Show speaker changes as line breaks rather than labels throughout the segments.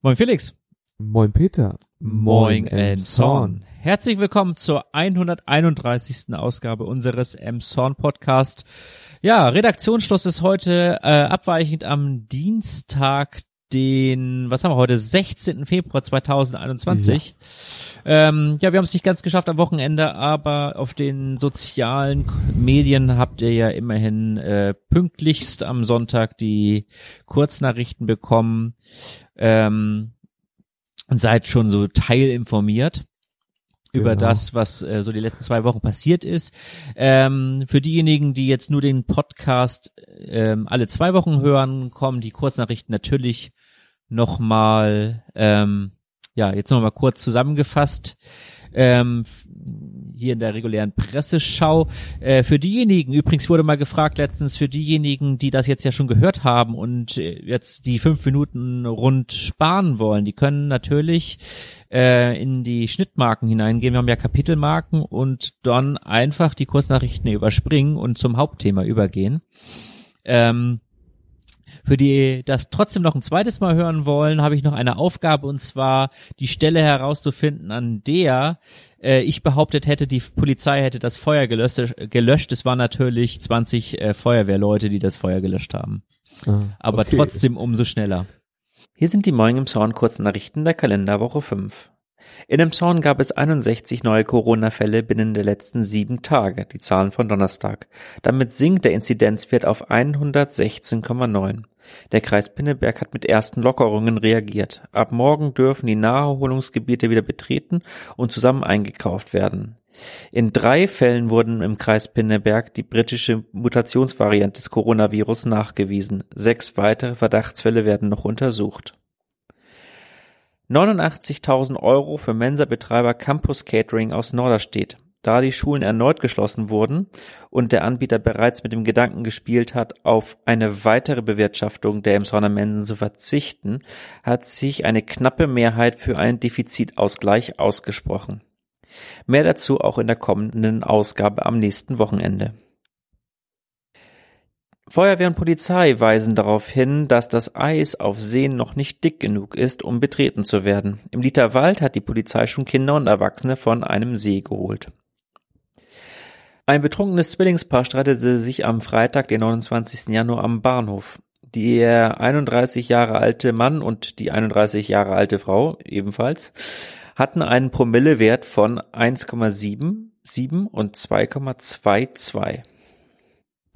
Moin Felix.
Moin Peter.
Moin Emson. Herzlich willkommen zur 131. Ausgabe unseres Emson Podcast. Ja, Redaktionsschluss ist heute äh, abweichend am Dienstag, den, was haben wir heute, 16. Februar 2021. Ja, ähm, ja wir haben es nicht ganz geschafft am Wochenende, aber auf den sozialen Medien habt ihr ja immerhin äh, pünktlichst am Sonntag die Kurznachrichten bekommen ähm, und seid schon so teilinformiert über genau. das, was äh, so die letzten zwei Wochen passiert ist. Ähm, für diejenigen, die jetzt nur den Podcast ähm, alle zwei Wochen hören, kommen die Kurznachrichten natürlich nochmal, ähm, ja, jetzt nochmal kurz zusammengefasst. Ähm, hier in der regulären Presseschau. Äh, für diejenigen, übrigens wurde mal gefragt letztens, für diejenigen, die das jetzt ja schon gehört haben und äh, jetzt die fünf Minuten rund sparen wollen, die können natürlich äh, in die Schnittmarken hineingehen. Wir haben ja Kapitelmarken und dann einfach die Kurznachrichten überspringen und zum Hauptthema übergehen. Ähm, für die das trotzdem noch ein zweites Mal hören wollen, habe ich noch eine Aufgabe und zwar die Stelle herauszufinden, an der äh, ich behauptet hätte, die Polizei hätte das Feuer gelöscht. gelöscht. Es waren natürlich 20 äh, Feuerwehrleute, die das Feuer gelöscht haben. Ah, Aber okay. trotzdem umso schneller. Hier sind die Morgen im Zorn kurzen Nachrichten der Kalenderwoche 5. In Emshorn gab es 61 neue Corona-Fälle binnen der letzten sieben Tage, die Zahlen von Donnerstag. Damit sinkt der Inzidenzwert auf 116,9. Der Kreis Pinneberg hat mit ersten Lockerungen reagiert. Ab morgen dürfen die Naherholungsgebiete wieder betreten und zusammen eingekauft werden. In drei Fällen wurden im Kreis Pinneberg die britische Mutationsvariante des Coronavirus nachgewiesen. Sechs weitere Verdachtsfälle werden noch untersucht. 89.000 Euro für Mensa-Betreiber Campus Catering aus Norderstedt. Da die Schulen erneut geschlossen wurden und der Anbieter bereits mit dem Gedanken gespielt hat, auf eine weitere Bewirtschaftung der Emshorner Mensen zu verzichten, hat sich eine knappe Mehrheit für einen Defizitausgleich ausgesprochen. Mehr dazu auch in der kommenden Ausgabe am nächsten Wochenende. Feuerwehr und Polizei weisen darauf hin, dass das Eis auf Seen noch nicht dick genug ist, um betreten zu werden. Im Literwald hat die Polizei schon Kinder und Erwachsene von einem See geholt. Ein betrunkenes Zwillingspaar streitete sich am Freitag, den 29. Januar am Bahnhof. Der 31 Jahre alte Mann und die 31 Jahre alte Frau ebenfalls hatten einen Promillewert von 1,77 und 2,22.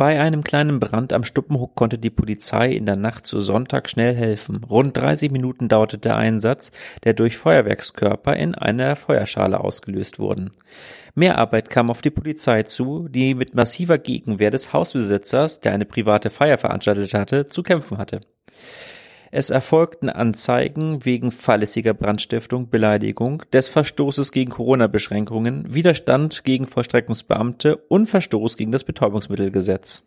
Bei einem kleinen Brand am Stuppenhook konnte die Polizei in der Nacht zu Sonntag schnell helfen. Rund 30 Minuten dauerte der Einsatz, der durch Feuerwerkskörper in einer Feuerschale ausgelöst wurden. Mehr Arbeit kam auf die Polizei zu, die mit massiver Gegenwehr des Hausbesitzers, der eine private Feier veranstaltet hatte, zu kämpfen hatte. Es erfolgten Anzeigen wegen fahrlässiger Brandstiftung, Beleidigung, des Verstoßes gegen Corona-Beschränkungen, Widerstand gegen Vollstreckungsbeamte und Verstoß gegen das Betäubungsmittelgesetz.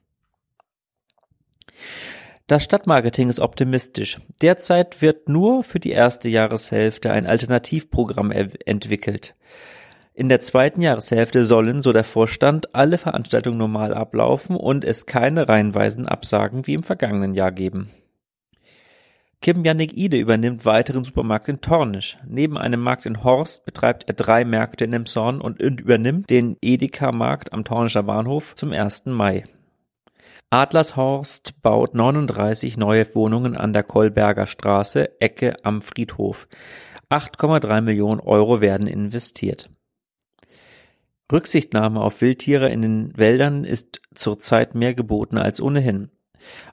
Das Stadtmarketing ist optimistisch. Derzeit wird nur für die erste Jahreshälfte ein Alternativprogramm entwickelt. In der zweiten Jahreshälfte sollen, so der Vorstand, alle Veranstaltungen normal ablaufen und es keine reihenweisen Absagen wie im vergangenen Jahr geben. Kim Jannik Ide übernimmt weiteren Supermarkt in Tornisch. Neben einem Markt in Horst betreibt er drei Märkte in Emshorn und übernimmt den Edeka-Markt am Tornischer Bahnhof zum 1. Mai. Adlershorst baut 39 neue Wohnungen an der Kolberger Straße, Ecke am Friedhof. 8,3 Millionen Euro werden investiert. Rücksichtnahme auf Wildtiere in den Wäldern ist zurzeit mehr geboten als ohnehin.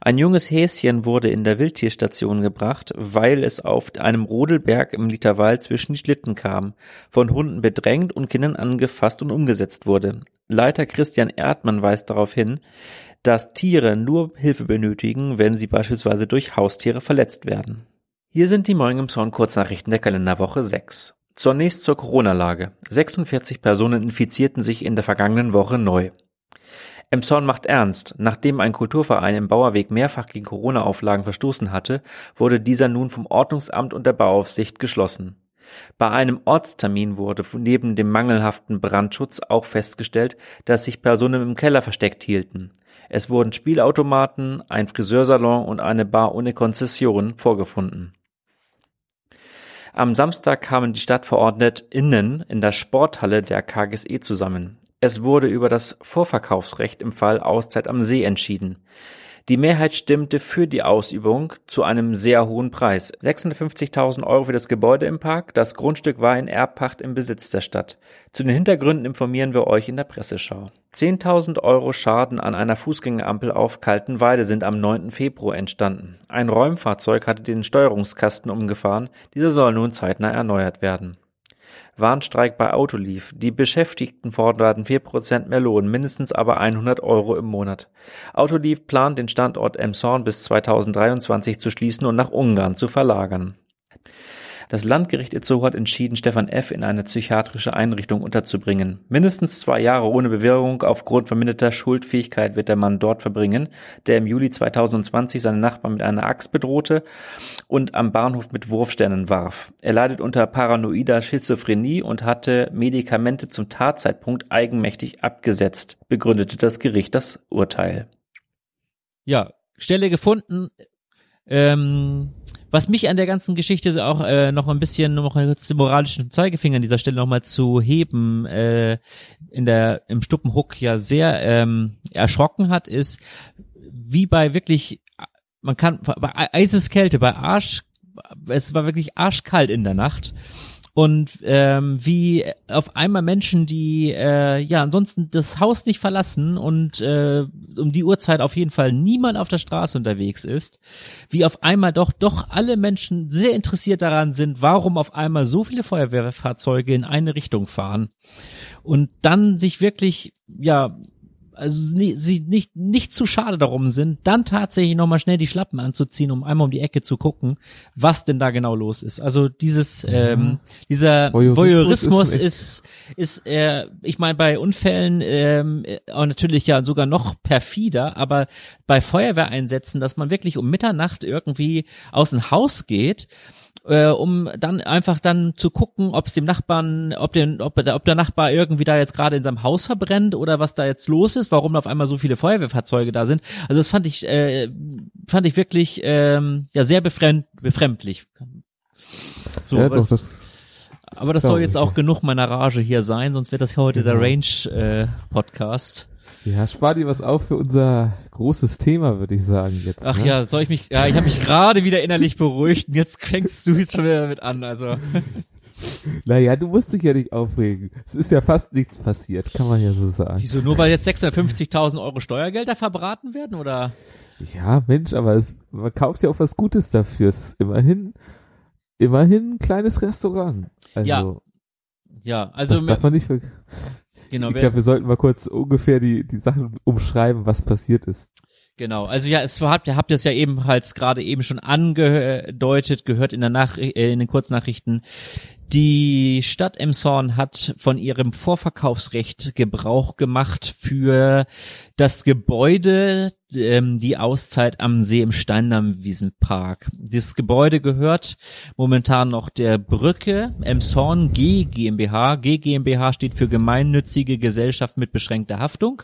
Ein junges Häschen wurde in der Wildtierstation gebracht, weil es auf einem Rodelberg im Literwald zwischen die Schlitten kam, von Hunden bedrängt und Kindern angefasst und umgesetzt wurde. Leiter Christian Erdmann weist darauf hin, dass Tiere nur Hilfe benötigen, wenn sie beispielsweise durch Haustiere verletzt werden. Hier sind die Morgen im Zorn Kurznachrichten der Kalenderwoche 6. Zunächst zur Corona-Lage. 46 Personen infizierten sich in der vergangenen Woche neu. Emshorn macht ernst. Nachdem ein Kulturverein im Bauerweg mehrfach gegen Corona-Auflagen verstoßen hatte, wurde dieser nun vom Ordnungsamt und der Bauaufsicht geschlossen. Bei einem Ortstermin wurde neben dem mangelhaften Brandschutz auch festgestellt, dass sich Personen im Keller versteckt hielten. Es wurden Spielautomaten, ein Friseursalon und eine Bar ohne Konzession vorgefunden. Am Samstag kamen die StadtverordnetInnen in der Sporthalle der KGSE zusammen. Es wurde über das Vorverkaufsrecht im Fall Auszeit am See entschieden. Die Mehrheit stimmte für die Ausübung zu einem sehr hohen Preis. 650.000 Euro für das Gebäude im Park. Das Grundstück war in Erbpacht im Besitz der Stadt. Zu den Hintergründen informieren wir euch in der Presseschau. 10.000 Euro Schaden an einer Fußgängerampel auf Kaltenweide sind am 9. Februar entstanden. Ein Räumfahrzeug hatte den Steuerungskasten umgefahren. Dieser soll nun zeitnah erneuert werden. Warnstreik bei Autoliv. Die Beschäftigten forderten vier Prozent mehr Lohn, mindestens aber 100 Euro im Monat. Autoliv plant den Standort Emshorn bis 2023 zu schließen und nach Ungarn zu verlagern. Das Landgericht Itzehoe hat entschieden, Stefan F. in eine psychiatrische Einrichtung unterzubringen. Mindestens zwei Jahre ohne Bewährung aufgrund verminderter Schuldfähigkeit wird der Mann dort verbringen, der im Juli 2020 seine Nachbarn mit einer Axt bedrohte und am Bahnhof mit Wurfsternen warf. Er leidet unter paranoider Schizophrenie und hatte Medikamente zum Tatzeitpunkt eigenmächtig abgesetzt, begründete das Gericht das Urteil. Ja, Stelle gefunden. Ähm was mich an der ganzen Geschichte auch äh, noch ein bisschen noch einen moralischen Zeigefinger an dieser Stelle nochmal zu heben, äh, in der im Stuppenhook ja sehr ähm, erschrocken hat, ist, wie bei wirklich, man kann bei Eiseskälte, bei Arsch, es war wirklich arschkalt in der Nacht und ähm, wie auf einmal Menschen, die äh, ja ansonsten das Haus nicht verlassen und äh, um die Uhrzeit auf jeden Fall niemand auf der Straße unterwegs ist, wie auf einmal doch doch alle Menschen sehr interessiert daran sind, warum auf einmal so viele Feuerwehrfahrzeuge in eine Richtung fahren. Und dann sich wirklich ja also sie nicht, nicht zu schade darum sind, dann tatsächlich nochmal schnell die Schlappen anzuziehen, um einmal um die Ecke zu gucken, was denn da genau los ist. Also dieses, ähm, dieser Voyeurismus, Voyeurismus ist, ist, ist äh, ich meine, bei Unfällen ähm, auch natürlich ja sogar noch perfider, aber bei Feuerwehreinsätzen, dass man wirklich um Mitternacht irgendwie aus dem Haus geht, äh, um dann einfach dann zu gucken, ob es dem Nachbarn, ob, den, ob, ob der Nachbar irgendwie da jetzt gerade in seinem Haus verbrennt oder was da jetzt los ist, warum auf einmal so viele Feuerwehrfahrzeuge da sind. Also das fand ich, äh, fand ich wirklich ähm, ja sehr befremd, befremdlich. So, ja, was, doch, das, aber das soll jetzt auch genug meiner Rage hier sein, sonst wird das hier heute genau. der Range äh, Podcast.
Ja, spar dir was auf für unser großes Thema, würde ich sagen jetzt.
Ach ne? ja, soll ich mich, ja, ich habe mich gerade wieder innerlich beruhigt und jetzt fängst du jetzt schon wieder damit an, also.
Naja, du musst dich ja nicht aufregen. Es ist ja fast nichts passiert, kann man ja so sagen.
Wieso, nur weil jetzt 650.000 Euro Steuergelder verbraten werden, oder?
Ja, Mensch, aber es, man kauft ja auch was Gutes dafür. Es ist immerhin, immerhin ein kleines Restaurant. Also,
ja. Ja, also.
Das darf man nicht Genau. Ich glaube, wir sollten mal kurz ungefähr die, die Sachen umschreiben, was passiert ist.
Genau, also ja, es habt ihr habt es ja ebenfalls gerade eben schon angedeutet, gehört in der Nach äh, in den Kurznachrichten. Die Stadt Emshorn hat von ihrem Vorverkaufsrecht Gebrauch gemacht für das Gebäude, ähm, die Auszeit am See im Steindamm-Wiesenpark. Gebäude gehört momentan noch der Brücke Emshorn G GmbH. G GmbH steht für Gemeinnützige Gesellschaft mit beschränkter Haftung.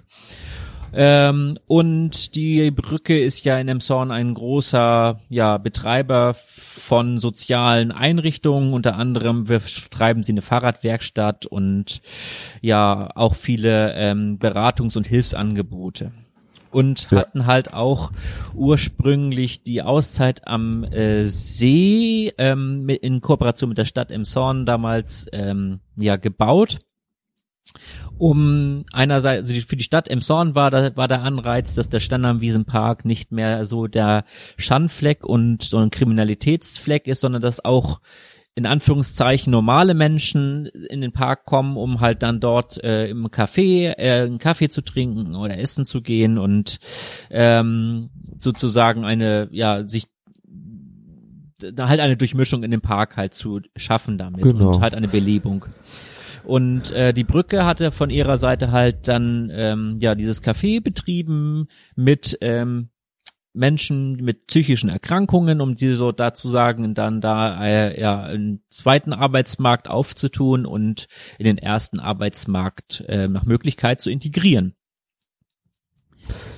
Ähm, und die Brücke ist ja in Emshorn ein großer ja, Betreiber von sozialen Einrichtungen. Unter anderem betreiben sie eine Fahrradwerkstatt und ja auch viele ähm, Beratungs- und Hilfsangebote. Und ja. hatten halt auch ursprünglich die Auszeit am äh, See ähm, mit, in Kooperation mit der Stadt Emshorn damals ähm, ja gebaut um einerseits, also für die Stadt Emshorn war, da, war der Anreiz, dass der Standardwiesenpark nicht mehr so der Schandfleck und so ein Kriminalitätsfleck ist, sondern dass auch in Anführungszeichen normale Menschen in den Park kommen, um halt dann dort äh, im Café äh, einen Kaffee zu trinken oder essen zu gehen und ähm, sozusagen eine, ja, sich da halt eine Durchmischung in dem Park halt zu schaffen damit genau. und halt eine Belebung. Und äh, die Brücke hatte von ihrer Seite halt dann ähm, ja dieses Café betrieben mit ähm, Menschen mit psychischen Erkrankungen, um die so dazu sagen, dann da äh, ja einen zweiten Arbeitsmarkt aufzutun und in den ersten Arbeitsmarkt äh, nach Möglichkeit zu integrieren.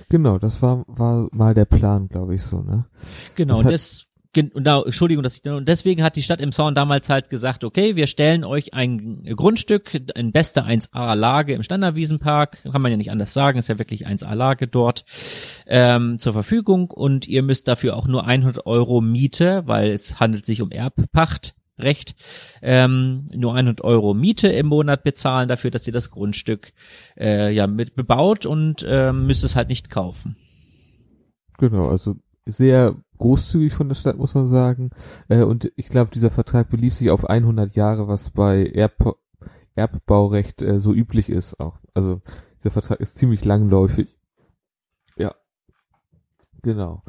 Genau, das war war mal der Plan, glaube ich so, ne?
Genau, das, Genau, Entschuldigung, dass ich und deswegen hat die Stadt im Zorn damals halt gesagt, okay, wir stellen euch ein Grundstück in bester 1A Lage im Standardwiesenpark, kann man ja nicht anders sagen, ist ja wirklich 1A Lage dort ähm, zur Verfügung und ihr müsst dafür auch nur 100 Euro Miete, weil es handelt sich um Erbpacht Recht ähm, nur 100 Euro Miete im Monat bezahlen dafür, dass ihr das Grundstück äh, ja mit bebaut und äh, müsst es halt nicht kaufen.
Genau, also sehr großzügig von der Stadt, muss man sagen. Äh, und ich glaube, dieser Vertrag beließ sich auf 100 Jahre, was bei Erb Erbbaurecht äh, so üblich ist auch. Also dieser Vertrag ist ziemlich langläufig. Ja, genau.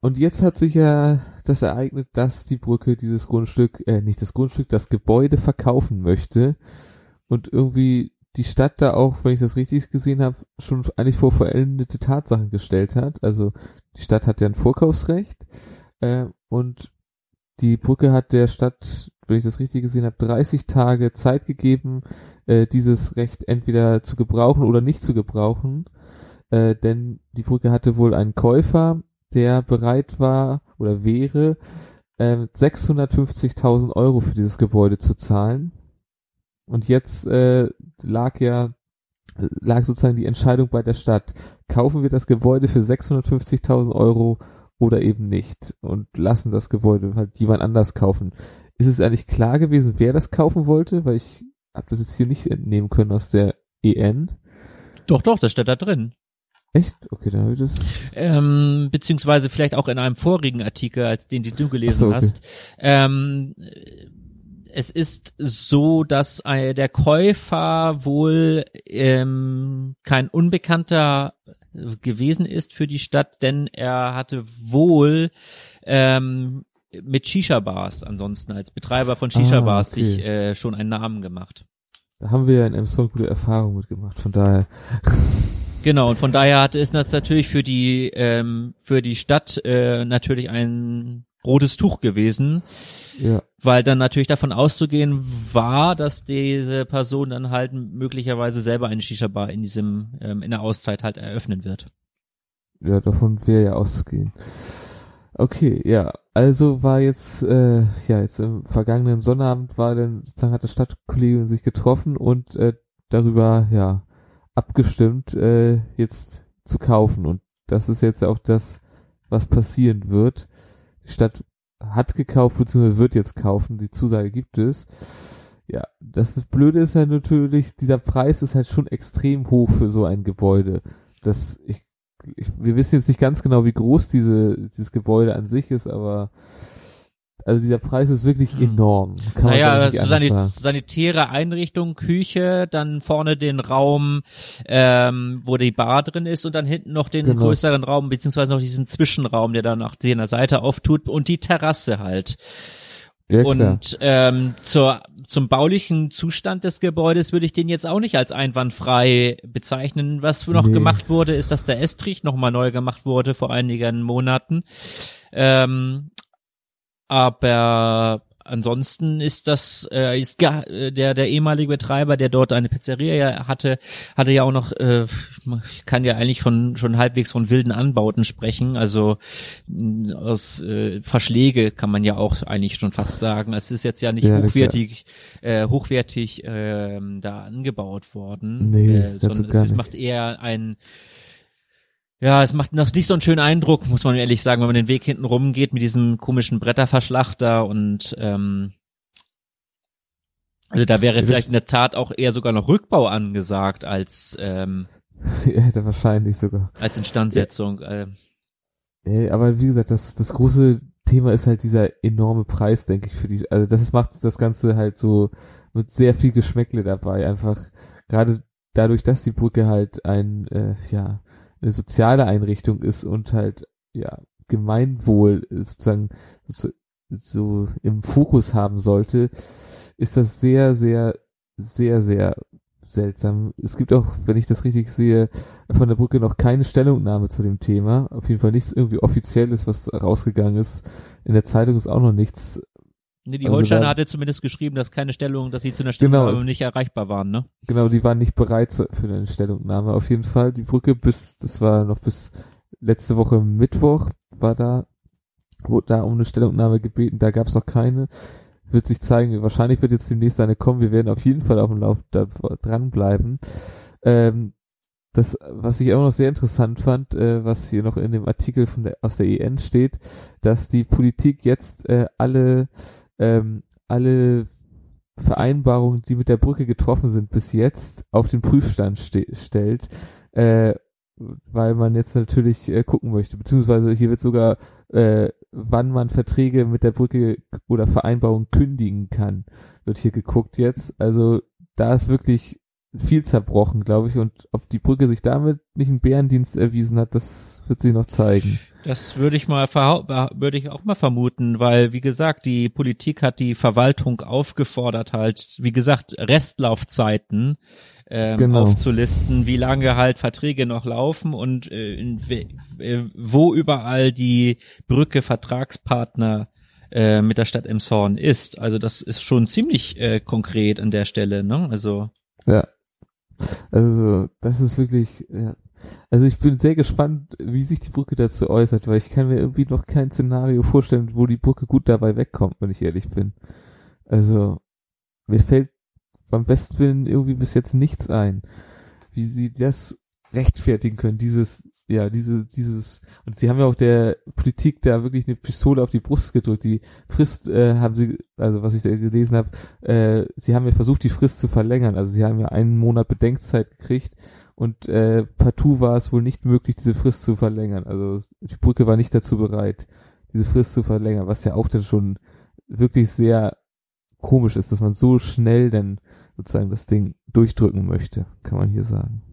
Und jetzt hat sich ja das ereignet, dass die Brücke dieses Grundstück, äh, nicht das Grundstück, das Gebäude verkaufen möchte. Und irgendwie die Stadt da auch, wenn ich das richtig gesehen habe, schon eigentlich vor vollendete Tatsachen gestellt hat. Also die Stadt hat ja ein Vorkaufsrecht äh, und die Brücke hat der Stadt, wenn ich das richtig gesehen habe, 30 Tage Zeit gegeben, äh, dieses Recht entweder zu gebrauchen oder nicht zu gebrauchen. Äh, denn die Brücke hatte wohl einen Käufer, der bereit war oder wäre, äh, 650.000 Euro für dieses Gebäude zu zahlen. Und jetzt äh, lag ja lag sozusagen die Entscheidung bei der Stadt. Kaufen wir das Gebäude für 650.000 Euro oder eben nicht und lassen das Gebäude halt jemand anders kaufen. Ist es eigentlich klar gewesen, wer das kaufen wollte? Weil ich habe das jetzt hier nicht entnehmen können aus der EN.
Doch, doch, das steht da drin.
Echt? Okay, dann habe ich das.
Ähm, beziehungsweise vielleicht auch in einem vorigen Artikel, als den, den du gelesen so, okay. hast. Ähm, es ist so, dass äh, der Käufer wohl ähm, kein Unbekannter gewesen ist für die Stadt, denn er hatte wohl ähm, mit Shisha-Bars ansonsten als Betreiber von Shisha-Bars ah, okay. sich äh, schon einen Namen gemacht.
Da haben wir ja in Amazon gute Erfahrungen mitgemacht, von daher.
Genau, und von daher hat, ist das natürlich für die, ähm, für die Stadt äh, natürlich ein rotes Tuch gewesen. Ja. Weil dann natürlich davon auszugehen war, dass diese Person dann halt möglicherweise selber eine Shisha-Bar in diesem, ähm, in der Auszeit halt eröffnen wird.
Ja, davon wäre ja auszugehen. Okay, ja, also war jetzt, äh, ja, jetzt im vergangenen Sonnabend war dann sozusagen hat das Stadtkollegium sich getroffen und äh, darüber, ja, abgestimmt, äh, jetzt zu kaufen. Und das ist jetzt auch das, was passieren wird. Die Stadt hat gekauft, beziehungsweise wird jetzt kaufen. Die Zusage gibt es. Ja, das Blöde ist halt natürlich, dieser Preis ist halt schon extrem hoch für so ein Gebäude. Das, ich, ich, wir wissen jetzt nicht ganz genau, wie groß diese, dieses Gebäude an sich ist, aber also dieser Preis ist wirklich hm. enorm.
Kann naja, sanit sanitäre Einrichtung, Küche, dann vorne den Raum, ähm, wo die Bar drin ist und dann hinten noch den genau. größeren Raum, beziehungsweise noch diesen Zwischenraum, der dann nach der Seite auftut und die Terrasse halt. Ja, und ähm, zur, zum baulichen Zustand des Gebäudes würde ich den jetzt auch nicht als einwandfrei bezeichnen. Was noch nee. gemacht wurde, ist, dass der Estrich nochmal neu gemacht wurde vor einigen Monaten. Ähm, aber ansonsten ist das äh, ist äh, der der ehemalige Betreiber, der dort eine Pizzeria hatte, hatte ja auch noch äh, kann ja eigentlich von schon halbwegs von wilden Anbauten sprechen. Also aus äh, Verschläge kann man ja auch eigentlich schon fast sagen. Es ist jetzt ja nicht ja, hochwertig äh, hochwertig äh, da angebaut worden, nee, äh, sondern es macht eher ein ja, es macht noch nicht so einen schönen Eindruck, muss man ehrlich sagen, wenn man den Weg hinten rumgeht mit diesem komischen Bretterverschlachter und ähm, also da wäre ja, vielleicht in der Tat auch eher sogar noch Rückbau angesagt als ähm,
ja, wahrscheinlich sogar
als Instandsetzung. Ja.
Äh. Ja, aber wie gesagt, das das große Thema ist halt dieser enorme Preis, denke ich, für die. Also das macht das Ganze halt so mit sehr viel Geschmäckle dabei. Einfach gerade dadurch, dass die Brücke halt ein äh, ja eine soziale Einrichtung ist und halt, ja, Gemeinwohl sozusagen so, so im Fokus haben sollte, ist das sehr, sehr, sehr, sehr seltsam. Es gibt auch, wenn ich das richtig sehe, von der Brücke noch keine Stellungnahme zu dem Thema. Auf jeden Fall nichts irgendwie offizielles, was rausgegangen ist. In der Zeitung ist auch noch nichts
Nee, die also Holsteiner hatte zumindest geschrieben, dass keine Stellung, dass sie zu einer Stellungnahme genau, nicht erreichbar waren, ne?
Genau, die waren nicht bereit für eine Stellungnahme. Auf jeden Fall, die Brücke bis, das war noch bis letzte Woche Mittwoch, war da wurde da um eine Stellungnahme gebeten, da gab es noch keine. Wird sich zeigen, wahrscheinlich wird jetzt demnächst eine kommen, wir werden auf jeden Fall auf dem Lauf da, dranbleiben. Ähm, das, was ich auch noch sehr interessant fand, äh, was hier noch in dem Artikel von der, aus der EN steht, dass die Politik jetzt äh, alle, ähm, alle Vereinbarungen, die mit der Brücke getroffen sind, bis jetzt auf den Prüfstand stellt, äh, weil man jetzt natürlich äh, gucken möchte, beziehungsweise hier wird sogar, äh, wann man Verträge mit der Brücke oder Vereinbarungen kündigen kann, wird hier geguckt jetzt. Also da ist wirklich viel zerbrochen, glaube ich, und ob die Brücke sich damit nicht einen Bärendienst erwiesen hat, das wird sich noch zeigen.
Das würde ich mal würde ich auch mal vermuten, weil wie gesagt, die Politik hat die Verwaltung aufgefordert, halt, wie gesagt, Restlaufzeiten ähm, genau. aufzulisten, wie lange halt Verträge noch laufen und äh, in, äh, wo überall die Brücke Vertragspartner äh, mit der Stadt Emshorn ist. Also das ist schon ziemlich äh, konkret an der Stelle, ne? Also
ja, also, das ist wirklich, ja. Also ich bin sehr gespannt, wie sich die Brücke dazu äußert, weil ich kann mir irgendwie noch kein Szenario vorstellen, wo die Brücke gut dabei wegkommt, wenn ich ehrlich bin. Also, mir fällt beim besten Willen irgendwie bis jetzt nichts ein, wie sie das rechtfertigen können, dieses ja, diese, dieses, und sie haben ja auch der Politik da wirklich eine Pistole auf die Brust gedrückt. Die Frist äh, haben sie, also was ich da gelesen habe, äh, sie haben ja versucht, die Frist zu verlängern. Also sie haben ja einen Monat Bedenkzeit gekriegt und äh, partout war es wohl nicht möglich, diese Frist zu verlängern. Also die Brücke war nicht dazu bereit, diese Frist zu verlängern, was ja auch dann schon wirklich sehr komisch ist, dass man so schnell dann sozusagen das Ding durchdrücken möchte, kann man hier sagen.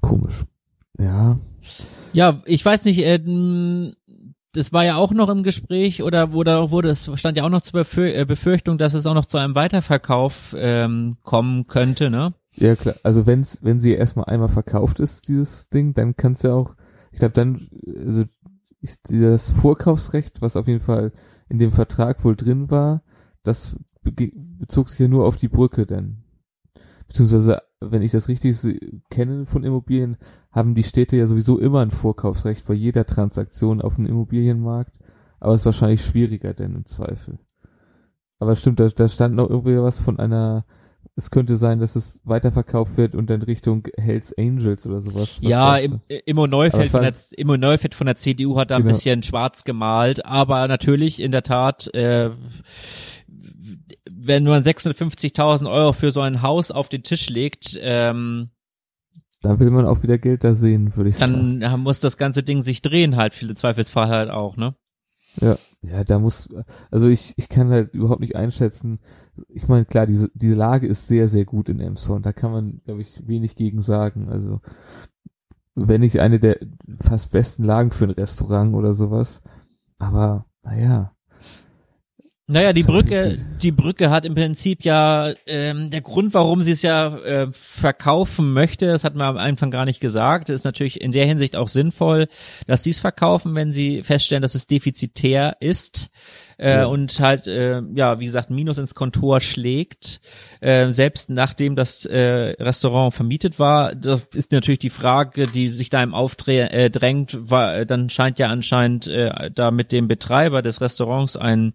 Komisch. Ja.
Ja, ich weiß nicht, äh, das war ja auch noch im Gespräch oder wurde, wurde es stand ja auch noch zur äh, Befürchtung, dass es auch noch zu einem Weiterverkauf ähm, kommen könnte, ne?
Ja klar, also wenn's, wenn sie erstmal einmal verkauft ist, dieses Ding, dann kannst du auch, ich glaube dann, also ist das Vorkaufsrecht, was auf jeden Fall in dem Vertrag wohl drin war, das bezog sich ja nur auf die Brücke denn. Beziehungsweise wenn ich das richtig kenne von Immobilien, haben die Städte ja sowieso immer ein Vorkaufsrecht bei jeder Transaktion auf dem Immobilienmarkt. Aber es ist wahrscheinlich schwieriger denn im Zweifel. Aber stimmt, da, da stand noch irgendwie was von einer, es könnte sein, dass es weiterverkauft wird und dann Richtung Hells Angels oder sowas.
ja, im, Immo Neufeld, von der, Immo Neufeld von der CDU hat da genau. ein bisschen schwarz gemalt, aber natürlich in der Tat, äh, wenn man 650.000 Euro für so ein Haus auf den Tisch legt, ähm,
dann will man auch wieder Geld da sehen, würde ich
dann sagen. Dann muss das ganze Ding sich drehen halt, viele Zweifelsfall halt auch, ne?
Ja, ja, da muss, also ich, ich kann halt überhaupt nicht einschätzen. Ich meine, klar, diese, diese Lage ist sehr, sehr gut in Emshorn. Da kann man, glaube ich, wenig gegen sagen. Also, wenn nicht eine der fast besten Lagen für ein Restaurant oder sowas. Aber, naja,
naja, die Brücke, die Brücke hat im Prinzip ja ähm, der Grund, warum sie es ja äh, verkaufen möchte, das hat man am Anfang gar nicht gesagt, ist natürlich in der Hinsicht auch sinnvoll, dass sie es verkaufen, wenn sie feststellen, dass es defizitär ist äh, ja. und halt äh, ja wie gesagt Minus ins Kontor schlägt. Äh, selbst nachdem das äh, Restaurant vermietet war, das ist natürlich die Frage, die sich da im Aufdrängt, äh, war, dann scheint ja anscheinend äh, da mit dem Betreiber des Restaurants ein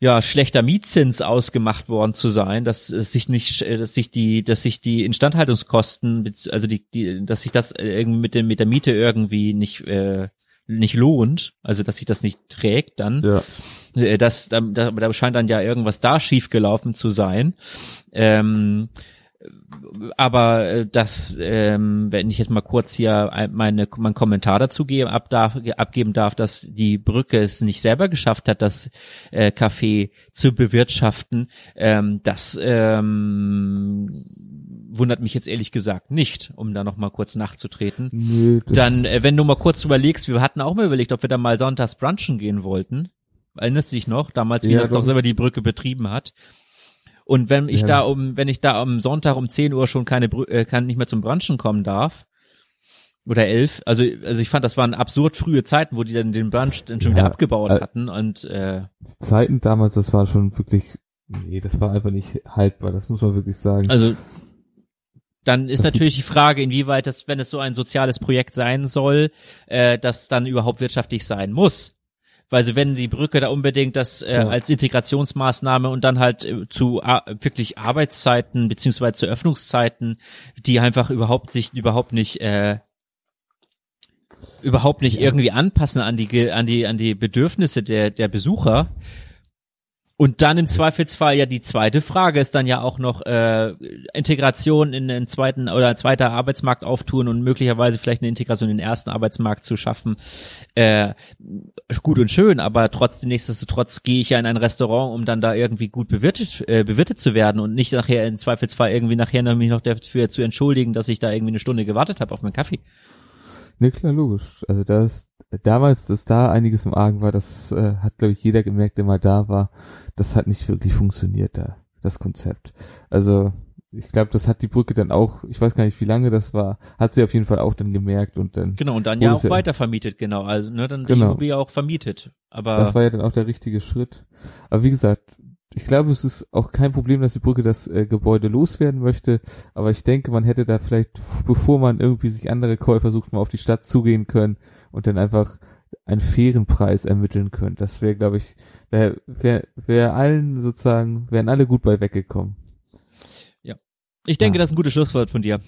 ja schlechter Mietzins ausgemacht worden zu sein, dass es sich nicht, äh, dass sich die, dass sich die Instandhaltungskosten, also die, die, dass sich das irgendwie mit dem mit der Miete irgendwie nicht äh, nicht lohnt, also dass sich das nicht trägt, dann ja. Äh, das da, da scheint dann ja irgendwas da schiefgelaufen zu sein. Ähm, aber äh, das, ähm, wenn ich jetzt mal kurz hier meine, meinen Kommentar dazu geben, ab darf, abgeben darf, dass die Brücke es nicht selber geschafft hat, das äh, Café zu bewirtschaften, ähm, das ähm, wundert mich jetzt ehrlich gesagt nicht, um da noch mal kurz nachzutreten. Nee, Dann, äh, wenn du mal kurz überlegst, wir hatten auch mal überlegt, ob wir da mal sonntags brunchen gehen wollten. Erinnerst du dich noch? Damals, wie ja, das doch selber die Brücke betrieben hat. Und wenn ich ja. da um, wenn ich da am Sonntag um 10 Uhr schon keine, äh, kann nicht mehr zum Brunchen kommen darf, oder elf, also, also ich fand, das waren absurd frühe Zeiten, wo die dann den Brunch dann schon ja, wieder abgebaut äh, hatten und, äh,
Zeiten damals, das war schon wirklich, nee, das war einfach nicht haltbar, das muss man wirklich sagen.
Also, dann ist
Das
natürlich die Frage, inwieweit das, wenn es so ein soziales Projekt sein soll, äh, das dann überhaupt wirtschaftlich sein muss. Weil so wenn die Brücke da unbedingt das äh,
Ja.
als Integrationsmaßnahme und dann halt äh, zu wirklich Arbeitszeiten beziehungsweise zu Öffnungszeiten, die einfach überhaupt sich überhaupt nicht äh, überhaupt nicht irgendwie anpassen an die an die an die Bedürfnisse der der Besucher. Und dann im Zweifelsfall ja die zweite Frage ist dann ja auch noch äh, Integration in den zweiten oder zweiter Arbeitsmarkt auftun und möglicherweise vielleicht eine Integration in den ersten Arbeitsmarkt zu schaffen. Äh, gut und schön, aber trotzdem nichtsdestotrotz gehe ich ja in ein Restaurant, um dann da irgendwie gut bewirtet, äh, bewirtet zu werden und nicht nachher im Zweifelsfall irgendwie nachher noch mich noch dafür zu entschuldigen, dass ich da irgendwie eine Stunde gewartet habe auf meinen Kaffee.
Ne, klar, logisch. Also das damals, dass da einiges im Argen war, das äh, hat, glaube ich, jeder gemerkt, der mal da war. Das hat nicht wirklich funktioniert da, das Konzept. Also ich glaube, das hat die Brücke dann auch, ich weiß gar nicht, wie lange das war, hat sie auf jeden Fall auch dann gemerkt und dann,
Genau, und dann ja auch
ja-
weiter vermietet, genau. Also ne, dann die
Genau.
Immobilie auch vermietet. Aber
das war ja dann auch der richtige Schritt. Aber wie gesagt, ich glaube, es ist auch kein Problem, dass die Brücke das äh, Gebäude loswerden möchte, aber ich denke, man hätte da vielleicht, bevor man irgendwie sich andere Käufer sucht, mal auf die Stadt zugehen können und dann einfach einen fairen Preis ermitteln können. Das wäre, glaube ich, wäre wär, allen sozusagen, wären alle gut bei weggekommen.
Ich denke,
Ja.
das ist ein gutes Schlusswort von dir.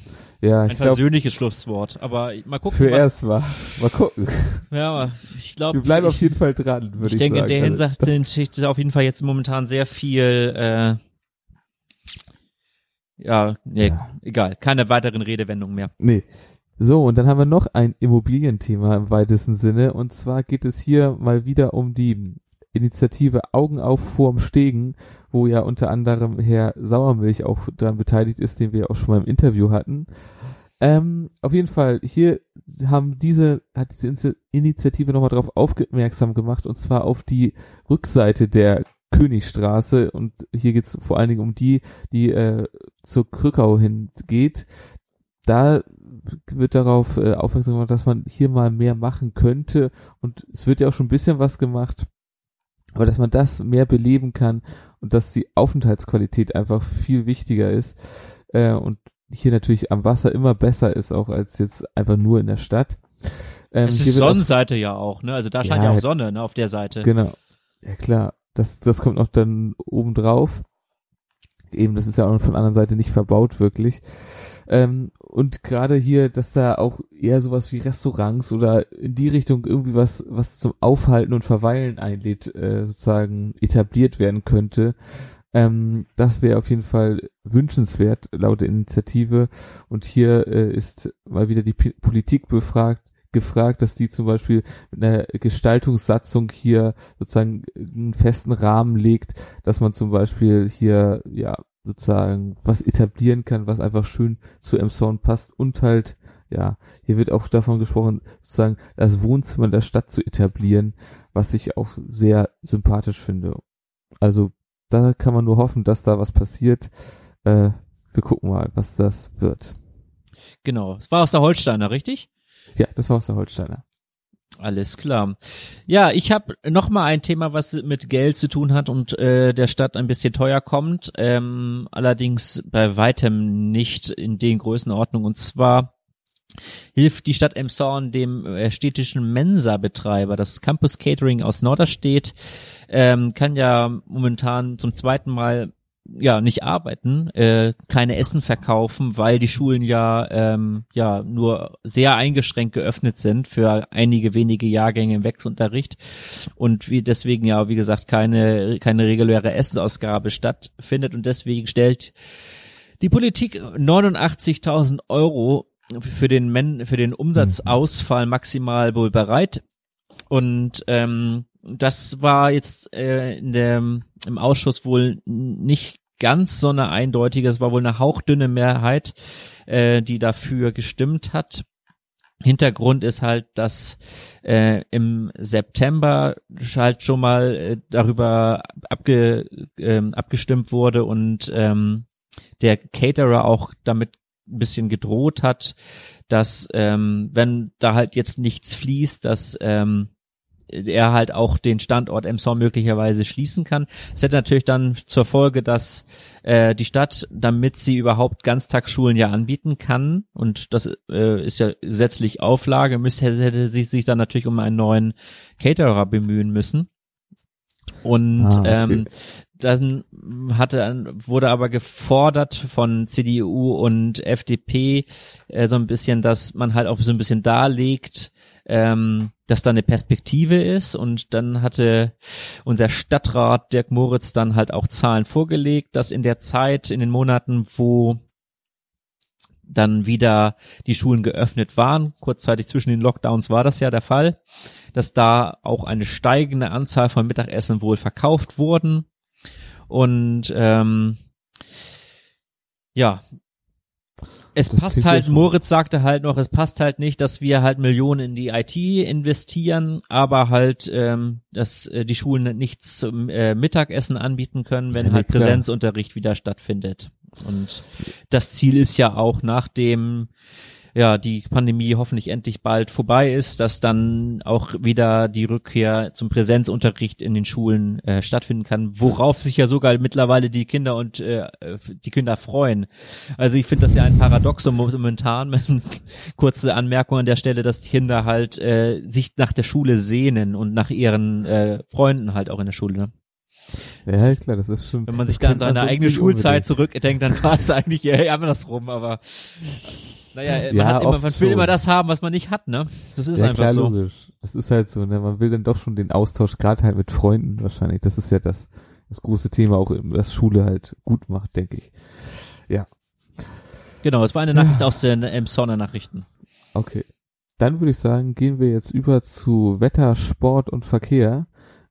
Ja,
Ein
ich glaube,
persönliches Schlusswort. Aber mal gucken,
für erst mal. Mal gucken.
ja, aber ich glaube,
Wir bleiben
ich,
auf jeden Fall dran, würde ich,
ich denke,
sagen.
in der
Also,
Hinsicht ist auf jeden Fall jetzt momentan sehr viel, äh, ja, nee,
Ja.
egal, keine weiteren Redewendungen mehr.
Nee. So, und dann haben wir noch ein Immobilienthema im weitesten Sinne. Und zwar geht es hier mal wieder um die Initiative Augen auf vorm Stegen, wo ja unter anderem Herr Sauermilch auch dran beteiligt ist, den wir auch schon mal im Interview hatten. Ähm, auf jeden Fall, hier haben diese, hat diese Initi- Initiative nochmal darauf aufmerksam gemacht, und zwar auf die Rückseite der Königstraße. Und hier geht es vor allen Dingen um die, die äh, zur Krückau hingeht. Da wird darauf äh, aufmerksam gemacht, dass man hier mal mehr machen könnte. Und es wird ja auch schon ein bisschen was gemacht. Aber dass man das mehr beleben kann und dass die Aufenthaltsqualität einfach viel wichtiger ist. Äh, und hier natürlich am Wasser immer besser ist, auch als jetzt einfach nur in der Stadt. Ähm,
es ist Sonnenseite ja auch, ne? Also da scheint
Ja,
ja auch Sonne, ne, auf der Seite.
Genau. Ja klar. Das, das kommt noch dann oben drauf. Eben, das ist ja auch von der anderen Seite nicht verbaut, wirklich. Ähm, und gerade hier, dass da auch eher sowas wie Restaurants oder in die Richtung irgendwie was, was zum Aufhalten und Verweilen einlädt, äh, sozusagen etabliert werden könnte. Ähm, das wäre auf jeden Fall wünschenswert, laut der Initiative. Und hier äh, ist mal wieder die P Politik befragt, gefragt, dass die zum Beispiel mit einer Gestaltungssatzung hier sozusagen einen festen Rahmen legt, dass man zum Beispiel hier ja sozusagen was etablieren kann, was einfach schön zu Emshorn passt und halt ja, hier wird auch davon gesprochen, sozusagen das Wohnzimmer der Stadt zu etablieren, was ich auch sehr sympathisch finde. Also da kann man nur hoffen, dass da was passiert. Äh, wir gucken mal, was das wird.
Genau. Es war aus der Holsteiner, richtig?
Ja, das war aus der Holsteiner.
Alles klar. Ja, ich habe noch mal ein Thema, was mit Geld zu tun hat und äh, der Stadt ein bisschen teuer kommt, ähm, allerdings bei weitem nicht in den Größenordnungen. Und zwar hilft die Stadt Emshorn dem äh, städtischen Mensa-Betreiber, das Campus Catering aus Norderstedt, ähm, kann ja momentan zum zweiten Mal ja nicht arbeiten, äh, keine Essen verkaufen, weil die Schulen ja ähm, ja nur sehr eingeschränkt geöffnet sind für einige wenige Jahrgänge im Wechselunterricht und wie deswegen ja wie gesagt keine keine reguläre Essensausgabe stattfindet und deswegen stellt die Politik 89.000 Euro für den Men für den Umsatzausfall maximal wohl bereit und ähm, das war jetzt äh, in dem im Ausschuss wohl nicht ganz so eine eindeutige, es war wohl eine hauchdünne Mehrheit, äh, die dafür gestimmt hat. Hintergrund ist halt, dass äh, im September halt schon mal äh, darüber abge, ähm, abgestimmt wurde und ähm, der Caterer auch damit ein bisschen gedroht hat, dass ähm, wenn da halt jetzt nichts fließt, dass ähm, er halt auch den Standort Emshorn möglicherweise schließen kann. Es hätte natürlich dann zur Folge, dass äh, die Stadt, damit sie überhaupt Ganztagsschulen ja anbieten kann, und das äh, ist ja gesetzlich Auflage, müsste hätte sie sich dann natürlich um einen neuen Caterer bemühen müssen. Und ah, okay. ähm, dann hatte, wurde aber gefordert von CDU und FDP äh, so ein bisschen, dass man halt auch so ein bisschen darlegt, ähm, dass da eine Perspektive ist. Und dann hatte unser Stadtrat Dirk Moritz dann halt auch Zahlen vorgelegt, dass in der Zeit, in den Monaten, wo dann wieder die Schulen geöffnet waren, kurzzeitig zwischen den Lockdowns war das ja der Fall, dass da auch eine steigende Anzahl von Mittagessen wohl verkauft wurden. Und ähm, ja, es das passt halt, Moritz sagte halt noch, es passt halt nicht, dass wir halt Millionen in die IT investieren, aber halt, ähm, dass äh, die Schulen nichts zum äh, Mittagessen anbieten können, wenn ja, halt klar. Präsenzunterricht wieder stattfindet. Und das Ziel ist ja auch nach dem ja, die Pandemie hoffentlich endlich bald vorbei ist, dass dann auch wieder die Rückkehr zum Präsenzunterricht in den Schulen äh, stattfinden kann, worauf sich ja sogar mittlerweile die Kinder und äh, die Kinder freuen. Also ich finde das ja ein Paradoxum momentan. Kurze Anmerkung an der Stelle, dass die Kinder halt äh, sich nach der Schule sehnen und nach ihren äh, Freunden halt auch in der Schule. Ne?
Ja, klar, das ist schon.
Wenn man sich da an seine eigene Schulzeit zurückdenkt, dann war es eigentlich eher andersrum, aber naja, man, ja, hat immer, man will so. immer das haben, was man nicht hat, ne? Das ist ja, einfach klar, so. Logisch.
Das ist halt so, ne? Man will dann doch schon den Austausch, gerade halt mit Freunden wahrscheinlich. Das ist ja das, das große Thema, auch was Schule halt gut macht, denke ich. Ja.
Genau, es war eine Nachricht aus den Emsonner Nachrichten.
Okay. Dann würde ich sagen, gehen wir jetzt über zu Wetter, Sport und Verkehr.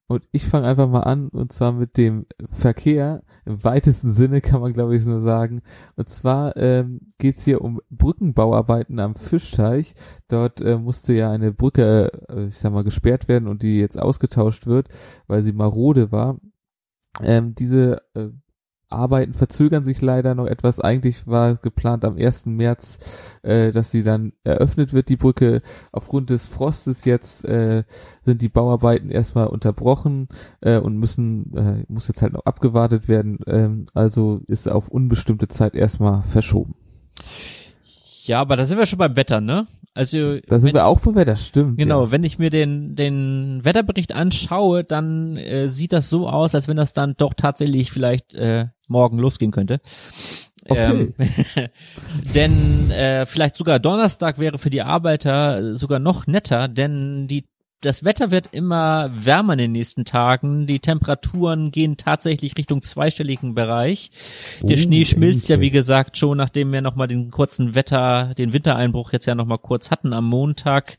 Und ich fange einfach mal an, und zwar mit dem Verkehr. Im weitesten Sinne kann man, glaube ich, nur sagen. Und zwar ähm, geht hier um Brückenbauarbeiten am Fischteich. Dort äh, musste ja eine Brücke, äh, ich sag mal, gesperrt werden und die jetzt ausgetauscht wird, weil sie marode war. Ähm, diese äh, Arbeiten verzögern sich leider noch etwas. Eigentlich war geplant am 1. März, äh, dass sie dann eröffnet wird, die Brücke. Aufgrund des Frostes jetzt äh, sind die Bauarbeiten erstmal unterbrochen äh, und müssen, äh, muss jetzt halt noch abgewartet werden. Ähm, also ist auf unbestimmte Zeit erstmal verschoben.
Ja, aber da sind wir schon beim Wetter, ne? Also
da sind wir auch vom Wetter, stimmt.
Genau, ja. wenn ich mir den den Wetterbericht anschaue, dann äh, sieht das so aus, als wenn das dann doch tatsächlich vielleicht äh, morgen losgehen könnte. Okay. Ähm, denn äh, vielleicht sogar Donnerstag wäre für die Arbeiter sogar noch netter, denn die das Wetter wird immer wärmer in den nächsten Tagen. Die Temperaturen gehen tatsächlich Richtung zweistelligen Bereich. Der oh, Schnee schmilzt ja, wie gesagt, schon, nachdem wir nochmal den kurzen Wetter, den Wintereinbruch jetzt ja nochmal kurz hatten am Montag.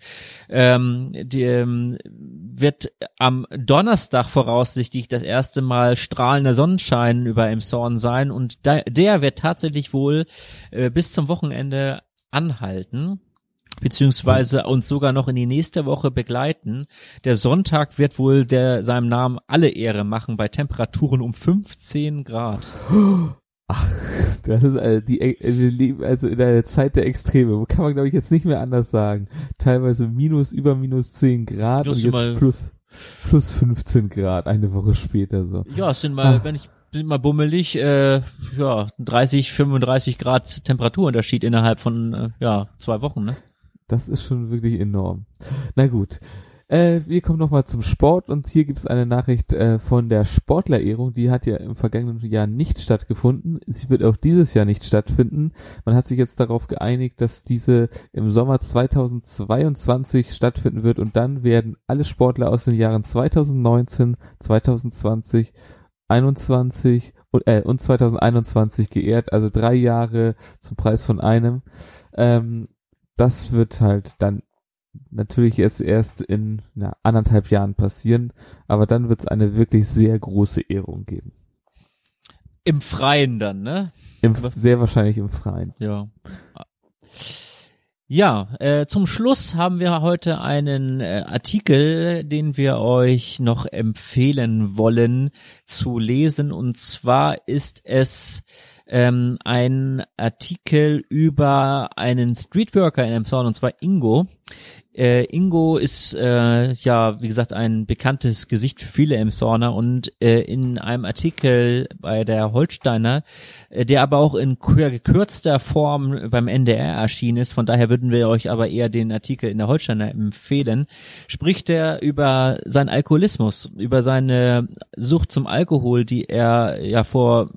Ähm, die, ähm, wird am Donnerstag voraussichtlich das erste Mal strahlender Sonnenschein über Emshorn sein und da, der wird tatsächlich wohl äh, bis zum Wochenende anhalten beziehungsweise uns sogar noch in die nächste Woche begleiten. Der Sonntag wird wohl der seinem Namen alle Ehre machen bei Temperaturen um 15 Grad.
Ach, das ist also die äh, wir leben also in einer Zeit der Extreme. Kann man glaube ich jetzt nicht mehr anders sagen. Teilweise minus über minus 10 Grad und jetzt plus plus 15 Grad eine Woche später so.
Ja, es sind mal, Ach. wenn ich sind mal bummelig, äh, ja, 30, 35 Grad Temperaturunterschied innerhalb von äh, ja, zwei Wochen, ne?
Das ist schon wirklich enorm. Na gut. Äh, wir kommen nochmal zum Sport und hier gibt es eine Nachricht äh, von der Sportlerehrung, die hat ja im vergangenen Jahr nicht stattgefunden. Sie wird auch dieses Jahr nicht stattfinden. Man hat sich jetzt darauf geeinigt, dass diese im Sommer 2022 stattfinden wird und dann werden alle Sportler aus den Jahren 2019, 2020, 21 und, äh, und 2021 geehrt, also drei Jahre zum Preis von einem. Ähm, das wird halt dann natürlich erst erst in na, anderthalb Jahren passieren, aber dann wird es eine wirklich sehr große Ehrung geben.
Im Freien dann, ne?
Im, sehr wahrscheinlich im Freien.
Ja. Ja, äh, zum Schluss haben wir heute einen äh, Artikel, den wir euch noch empfehlen wollen zu lesen. Und zwar ist es ähm, ein Artikel über einen Streetworker in Emshorn, und zwar Ingo. Äh, Ingo ist äh, ja, wie gesagt, ein bekanntes Gesicht für viele Emshorner und äh, in einem Artikel bei der Holsteiner, äh, der aber auch in gekürzter Form beim NDR erschienen ist, von daher würden wir euch aber eher den Artikel in der Holsteiner empfehlen, spricht er über seinen Alkoholismus, über seine Sucht zum Alkohol, die er ja vor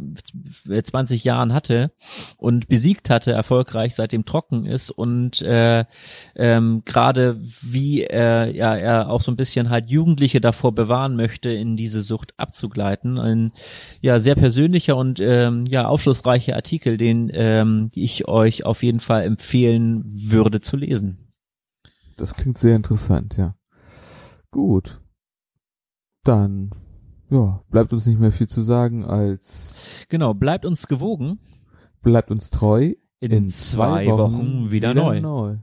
20 Jahren hatte und besiegt hatte, erfolgreich seitdem trocken ist und äh, ähm, gerade wie er ja er auch so ein bisschen halt Jugendliche davor bewahren möchte, in diese Sucht abzugleiten. Ein ja sehr persönlicher und ähm, ja aufschlussreicher Artikel, den ähm, ich euch auf jeden Fall empfehlen würde zu lesen.
Das klingt sehr interessant, ja. Gut. Dann ja, bleibt uns nicht mehr viel zu sagen als
Genau, bleibt uns gewogen.
Bleibt uns treu.
In, in zwei, zwei Wochen, Wochen, wieder, wieder neu. neu.